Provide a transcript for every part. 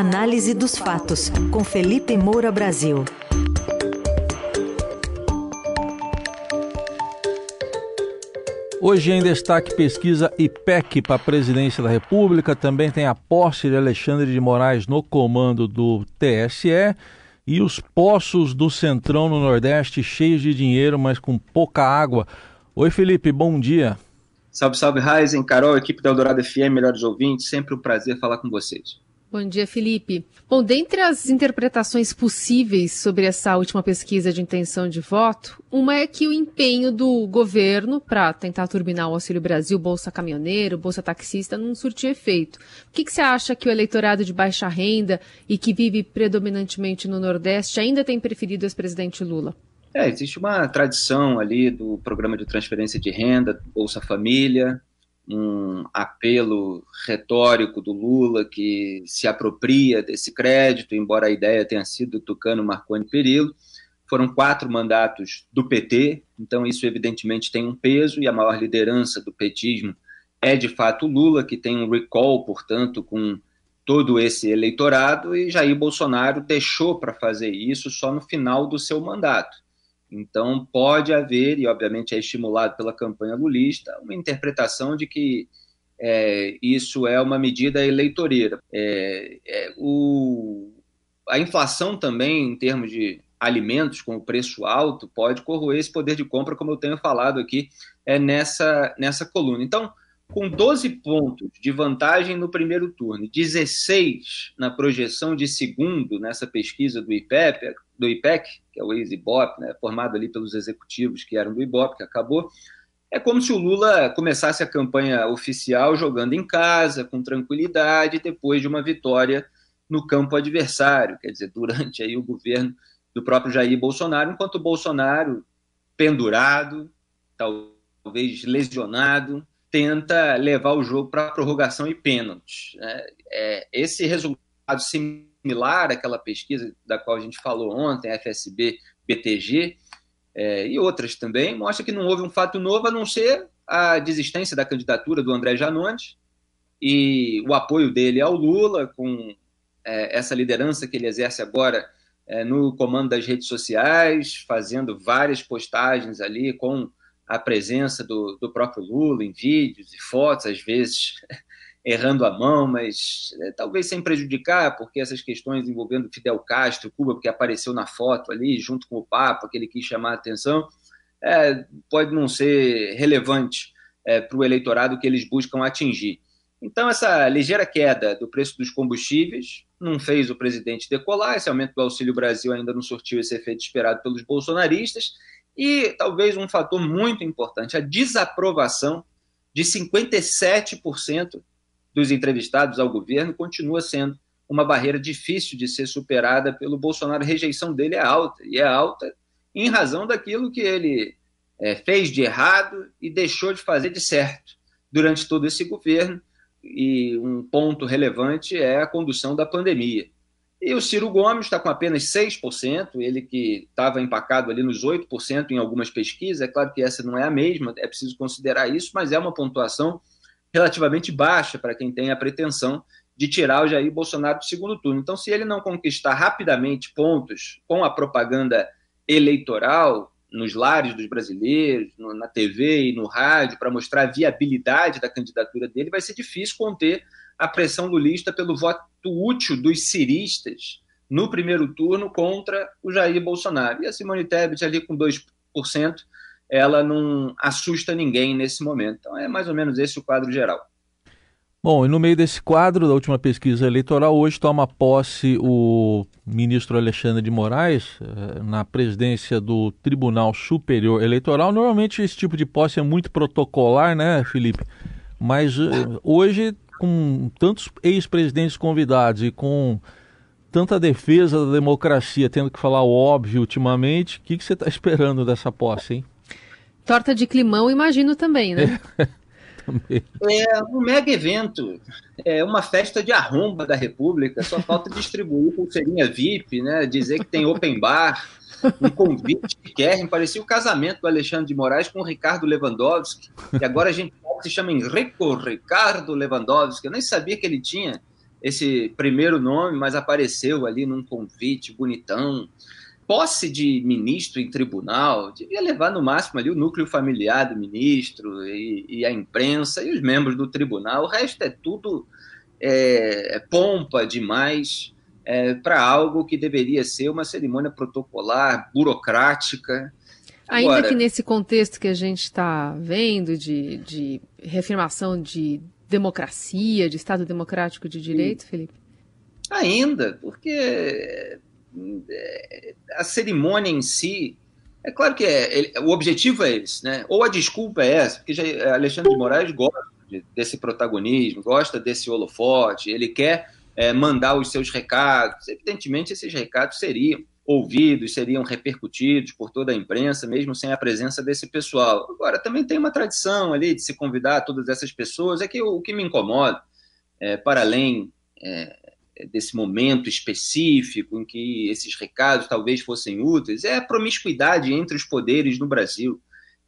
Análise dos fatos, com Felipe Moura Brasil. Hoje em destaque pesquisa IPEC para a presidência da República. Também tem a posse de Alexandre de Moraes no comando do TSE e os poços do Centrão no Nordeste cheios de dinheiro, mas com pouca água. Oi, Felipe, bom dia. Salve, salve, Raizen, Carol, equipe da Eldorado FM, melhores ouvintes, sempre um prazer falar com vocês. Bom dia, Felipe. Bom, dentre as interpretações possíveis sobre essa última pesquisa de intenção de voto, uma é que o empenho do governo para tentar turbinar o Auxílio Brasil, Bolsa Caminhoneiro, Bolsa Taxista, não surtiu efeito. O que, que você acha que o eleitorado de baixa renda e que vive predominantemente no Nordeste ainda tem preferido o ex-presidente Lula? É, existe uma tradição ali do programa de transferência de renda, Bolsa Família, um apelo retórico do Lula que se apropria desse crédito, embora a ideia tenha sido do Tucano Marconi Perillo. Foram quatro mandatos do PT, então isso evidentemente tem um peso, e a maior liderança do petismo é de fato Lula, que tem um recall, portanto, com todo esse eleitorado, e Jair Bolsonaro deixou para fazer isso só no final do seu mandato. Então, pode haver, e obviamente é estimulado pela campanha lulista, uma interpretação de que é, isso é uma medida eleitoreira. É, é, o, a inflação também, em termos de alimentos com o preço alto, pode corroer esse poder de compra, como eu tenho falado aqui é, nessa, nessa coluna. Então, com 12 pontos de vantagem no primeiro turno, 16 na projeção de segundo nessa pesquisa do IPEP, do IPEC, que é o ex-IBOP, né, formado ali pelos executivos que eram do IBOP, que acabou, é como se o Lula começasse a campanha oficial jogando em casa, com tranquilidade, depois de uma vitória no campo adversário, quer dizer, durante aí o governo do próprio Jair Bolsonaro, enquanto o Bolsonaro, pendurado, talvez lesionado, tenta levar o jogo para prorrogação e pênaltis. Né? É, esse resultado similar àquela pesquisa da qual a gente falou ontem, FSB, BTG, é, e outras também, mostra que não houve um fato novo a não ser a desistência da candidatura do André Janones e o apoio dele ao Lula, com é, essa liderança que ele exerce agora é, no comando das redes sociais, fazendo várias postagens ali com a presença do, do próprio Lula em vídeos e fotos, às vezes errando a mão, mas é, talvez sem prejudicar, porque essas questões envolvendo Fidel Castro, Cuba, porque apareceu na foto ali, junto com o Papa, que ele quis chamar a atenção, é, pode não ser relevante é, para o eleitorado que eles buscam atingir. Então, essa ligeira queda do preço dos combustíveis não fez o presidente decolar, esse aumento do Auxílio Brasil ainda não surtiu esse efeito esperado pelos bolsonaristas, e talvez um fator muito importante, a desaprovação de 57% dos entrevistados ao governo continua sendo uma barreira difícil de ser superada pelo Bolsonaro. A rejeição dele é alta, e é alta em razão daquilo que ele é, fez de errado e deixou de fazer de certo durante todo esse governo. E um ponto relevante é a condução da pandemia. E o Ciro Gomes está com apenas 6%, ele que estava empacado ali nos 8% em algumas pesquisas. É claro que essa não é a mesma, é preciso considerar isso, mas é uma pontuação relativamente baixa para quem tem a pretensão de tirar o Jair Bolsonaro do segundo turno. Então, se ele não conquistar rapidamente pontos com a propaganda eleitoral nos lares dos brasileiros, no, na TV e no rádio, para mostrar a viabilidade da candidatura dele, vai ser difícil conter a pressão lulista pelo voto útil dos ciristas no primeiro turno contra o Jair Bolsonaro. E a Simone Tebet ali com 2%, ela não assusta ninguém nesse momento. Então é mais ou menos esse o quadro geral. Bom, e no meio desse quadro da última pesquisa eleitoral, hoje toma posse o ministro Alexandre de Moraes eh, na presidência do Tribunal Superior Eleitoral. Normalmente esse tipo de posse é muito protocolar, né, Felipe? Mas eh, hoje com tantos ex-presidentes convidados e com tanta defesa da democracia tendo que falar o óbvio ultimamente, o que, que você está esperando dessa posse, hein? Torta de climão, imagino também, né? também. É um mega evento, é uma festa de arromba da República, só falta distribuir pulseirinha VIP, né? dizer que tem open bar, um convite que querem, parecia o casamento do Alexandre de Moraes com o Ricardo Lewandowski, e agora a gente se chama Enrico Ricardo Lewandowski. Eu nem sabia que ele tinha esse primeiro nome, mas apareceu ali num convite bonitão. Posse de ministro em tribunal devia levar no máximo ali o núcleo familiar do ministro e, e a imprensa e os membros do tribunal. O resto é tudo é, é pompa demais é, para algo que deveria ser uma cerimônia protocolar, burocrática. Ainda Agora, que nesse contexto que a gente está vendo de, de reafirmação de democracia, de Estado democrático de direito. Felipe? Ainda, porque a cerimônia em si, é claro que é, ele, o objetivo é esse, né? Ou a desculpa é essa, porque já, Alexandre de Moraes gosta de, desse protagonismo, gosta desse holofote, ele quer é, mandar os seus recados. Evidentemente, esses recados seriam ouvidos, seriam repercutidos por toda a imprensa, mesmo sem a presença desse pessoal. Agora, também tem uma tradição ali de se convidar todas essas pessoas, é que o, o que me incomoda, é, para além é, desse momento específico em que esses recados talvez fossem úteis, é a promiscuidade entre os poderes no Brasil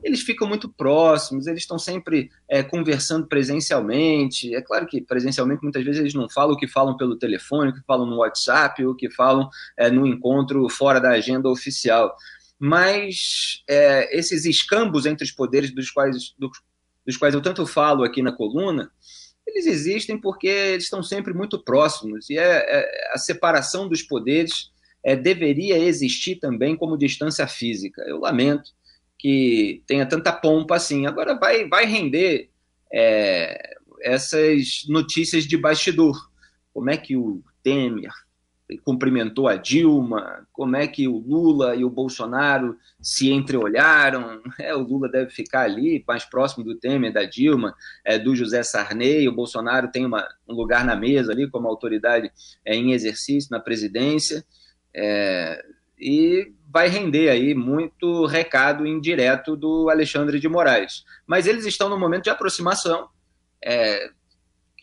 eles ficam muito próximos, eles estão sempre é, conversando presencialmente. É claro que presencialmente muitas vezes eles não falam o que falam pelo telefone, o que falam no WhatsApp, o que falam é, no encontro fora da agenda oficial. Mas é, esses escambos entre os poderes dos quais, dos, dos quais eu tanto falo aqui na coluna, eles existem porque eles estão sempre muito próximos. E é, é a separação dos poderes é, deveria existir também como distância física. Eu lamento que tenha tanta pompa assim. Agora vai, vai render é, essas notícias de bastidor. Como é que o Temer cumprimentou a Dilma, como é que o Lula e o Bolsonaro se entreolharam. É, o Lula deve ficar ali, mais próximo do Temer, da Dilma, é, do José Sarney. O Bolsonaro tem uma, um lugar na mesa ali como autoridade é, em exercício na presidência. É, e vai render aí muito recado indireto do Alexandre de Moraes. Mas eles estão no momento de aproximação, é,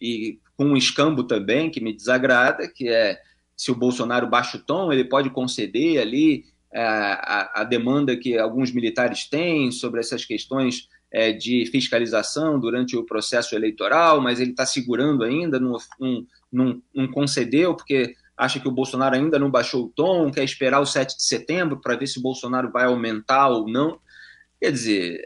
e com um escambo também que me desagrada, que é se o Bolsonaro baixa o tom, ele pode conceder ali é, a, a, demanda que alguns militares têm sobre essas questões é, de fiscalização durante o processo eleitoral, mas ele está segurando ainda, não, não, não, não concedeu, porque acha que o Bolsonaro ainda não baixou o tom, quer esperar o 7 de setembro para ver se o Bolsonaro vai aumentar ou não. Quer dizer,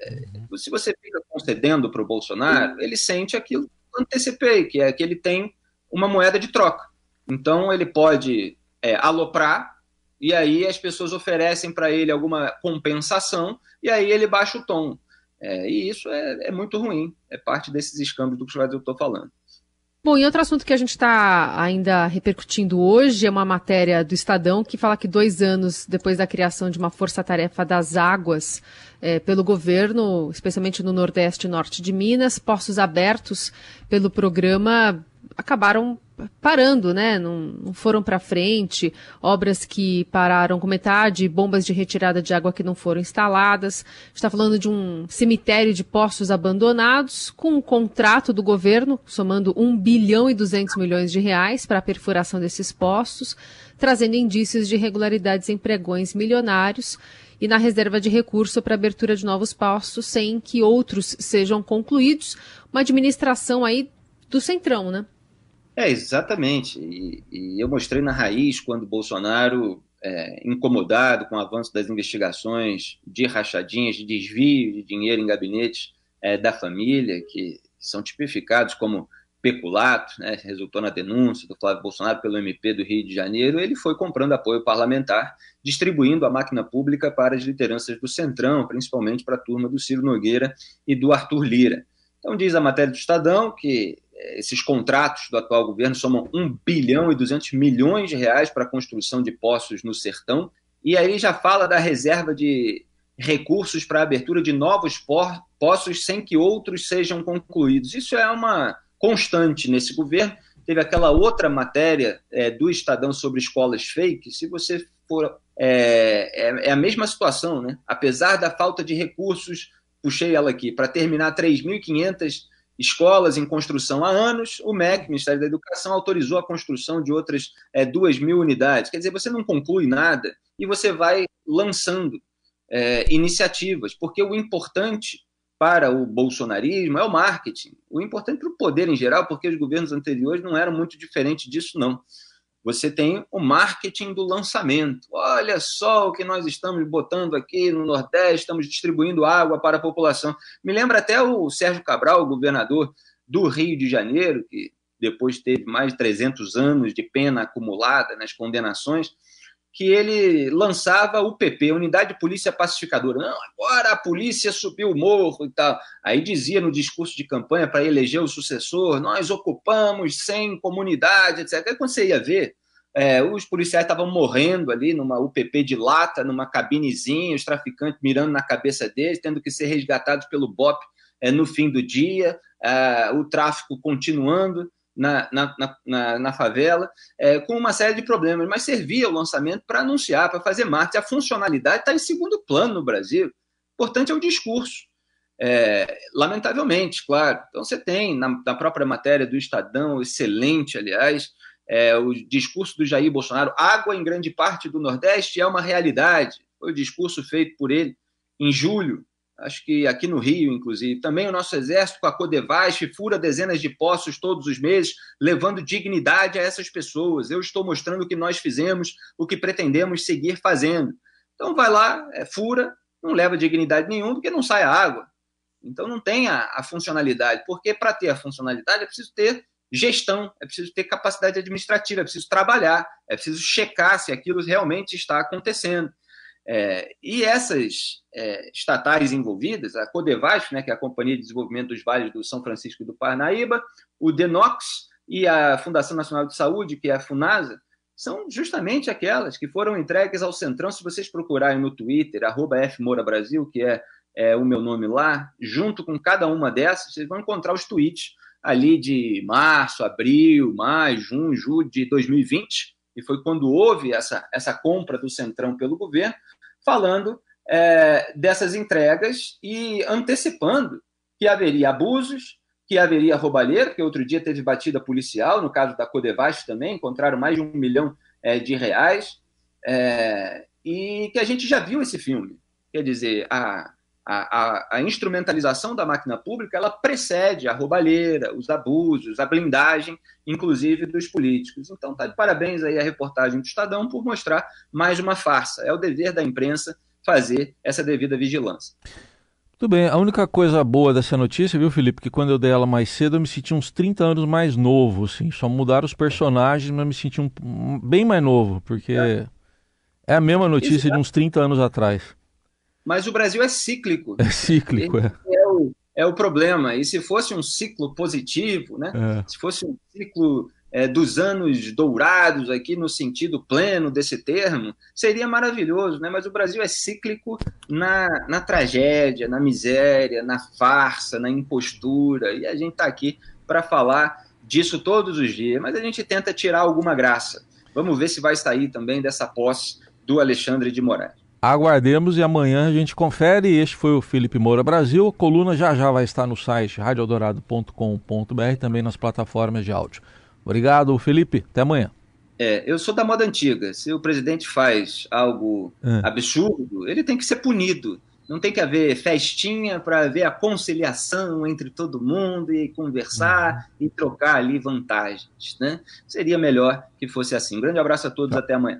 uhum. se você fica concedendo para o Bolsonaro, ele sente aquilo que eu antecipei, que é que ele tem uma moeda de troca. Então, ele pode é, aloprar, e aí as pessoas oferecem para ele alguma compensação, e aí ele baixa o tom. É, e isso é, é, muito ruim, é parte desses escândalos do que eu estou falando. Bom, e outro assunto que a gente está ainda repercutindo hoje é uma matéria do Estadão que fala que dois anos depois da criação de uma força-tarefa das águas é, pelo governo, especialmente no Nordeste e Norte de Minas, postos abertos pelo programa acabaram parando, né? Não, não foram para frente, obras que pararam com metade, bombas de retirada de água que não foram instaladas. Está falando de um cemitério de postos abandonados com um contrato do governo somando 1 bilhão e 200 milhões de reais para a perfuração desses postos, trazendo indícios de irregularidades em pregões milionários e na reserva de recurso para abertura de novos postos sem que outros sejam concluídos. Uma administração aí do centrão, né? É, exatamente. E, e eu mostrei na raiz quando Bolsonaro, é, incomodado com o avanço das investigações de rachadinhas, de desvio de dinheiro em gabinetes é, da família, que são tipificados como peculato, né, resultou na denúncia do Flávio Bolsonaro pelo MP do Rio de Janeiro, ele foi comprando apoio parlamentar, distribuindo a máquina pública para as lideranças do Centrão, principalmente para a turma do Ciro Nogueira e do Arthur Lira. Então diz a matéria do Estadão que esses contratos do atual governo somam 1 bilhão e 200 milhões de reais para a construção de poços no sertão, e aí já fala da reserva de recursos para a abertura de novos poços sem que outros sejam concluídos. Isso é uma constante nesse governo. Teve aquela outra matéria é, do Estadão sobre escolas fake. Se você for. É, é, é a mesma situação, né? Apesar da falta de recursos, puxei ela aqui, para terminar 3.500 escolas em construção há anos, o MEC, Ministério da Educação, autorizou a construção de outras é, duas mil unidades. Quer dizer, você não conclui nada e você vai lançando é, iniciativas, porque o importante para o bolsonarismo é o marketing. O importante para o poder em geral, porque os governos anteriores não eram muito diferentes disso, não. Você tem o marketing do lançamento. Olha só o que nós estamos botando aqui no Nordeste, estamos distribuindo água para a população. Me lembra até o Sérgio Cabral, governador do Rio de Janeiro, que depois teve mais de 300 anos de pena acumulada nas condenações que ele lançava o PP, Unidade de Polícia Pacificadora. Não, agora a polícia subiu o morro e tal. Aí dizia no discurso de campanha para eleger o sucessor: nós ocupamos 100 comunidades, etc. Aí quando você ia ver, é, os policiais estavam morrendo ali numa UPP de lata, numa cabinezinha, os traficantes mirando na cabeça deles, tendo que ser resgatados pelo BOP é, no fim do dia, é, o tráfico continuando na, na, na, na favela, é, com uma série de problemas, mas servia o lançamento para anunciar, para fazer marketing. A funcionalidade está em segundo plano no Brasil. O importante é o discurso. É, lamentavelmente, claro. Então, você tem na, na, própria matéria do Estadão, excelente, aliás, é, o discurso do Jair Bolsonaro: água em grande parte do Nordeste é uma realidade. Foi o discurso feito por ele em julho acho que aqui no Rio, inclusive. Também o nosso exército, com a Codevasf, fura dezenas de postos todos os meses, levando dignidade a essas pessoas. Eu estou mostrando o que nós fizemos, o que pretendemos seguir fazendo. Então, vai lá, é, fura, não leva dignidade nenhuma, porque não sai a água. Então, não tem a, a funcionalidade, porque para ter a funcionalidade é preciso ter gestão, é preciso ter capacidade administrativa, é preciso trabalhar, é preciso checar se aquilo realmente está acontecendo. É, e essas é, estatais envolvidas, a Codevasf, né, que é a Companhia de Desenvolvimento dos Vales do São Francisco e do Parnaíba, o Denox e a Fundação Nacional de Saúde, que é a FUNASA, são justamente aquelas que foram entregues ao Centrão. Se vocês procurarem no Twitter, arroba Brasil, que é, é o meu nome lá, junto com cada uma dessas, vocês vão encontrar os tweets ali de março, abril, maio, junho, julho de 2020, e foi quando houve essa, essa compra do Centrão pelo governo, falando é, dessas entregas e antecipando que haveria abusos, que haveria roubalheira, que outro dia teve batida policial, no caso da Codevast também, encontraram mais de um milhão é, de reais, é, e que a gente já viu esse filme. Quer dizer, a, a, a, instrumentalização da máquina pública ela precede a roubalheira, os abusos, a blindagem, inclusive dos políticos. Então, tá de parabéns aí a reportagem do Estadão por mostrar mais uma farsa. É o dever da imprensa fazer essa devida vigilância. Tudo bem, a única coisa boa dessa notícia, viu, Felipe, que quando eu dei ela mais cedo eu me senti uns 30 anos mais novo, assim, só mudaram os personagens, mas eu me senti um, bem mais novo, porque é, é a mesma notícia Exato. de uns 30 anos atrás. Mas o Brasil é cíclico. É cíclico, é. É o, é o problema. E se fosse um ciclo positivo, né? É. Se fosse um ciclo é, dos anos dourados aqui no sentido pleno desse termo, seria maravilhoso, né? Mas o Brasil é cíclico na, na tragédia, na miséria, na farsa, na impostura. E a gente está aqui para falar disso todos os dias. Mas a gente tenta tirar alguma graça. Vamos ver se vai sair também dessa posse do Alexandre de Moraes. Aguardemos e amanhã a gente confere. Este foi o Felipe Moura Brasil. A coluna já já vai estar no site radioeldorado.com.br também nas plataformas de áudio. Obrigado, Felipe. Até amanhã. É, eu sou da moda antiga. Se o presidente faz algo é. absurdo, ele tem que ser punido. Não tem que haver festinha para ver a conciliação entre todo mundo e conversar uhum. e trocar ali vantagens. Né? Seria melhor que fosse assim. Um grande abraço a todos, tá. até amanhã.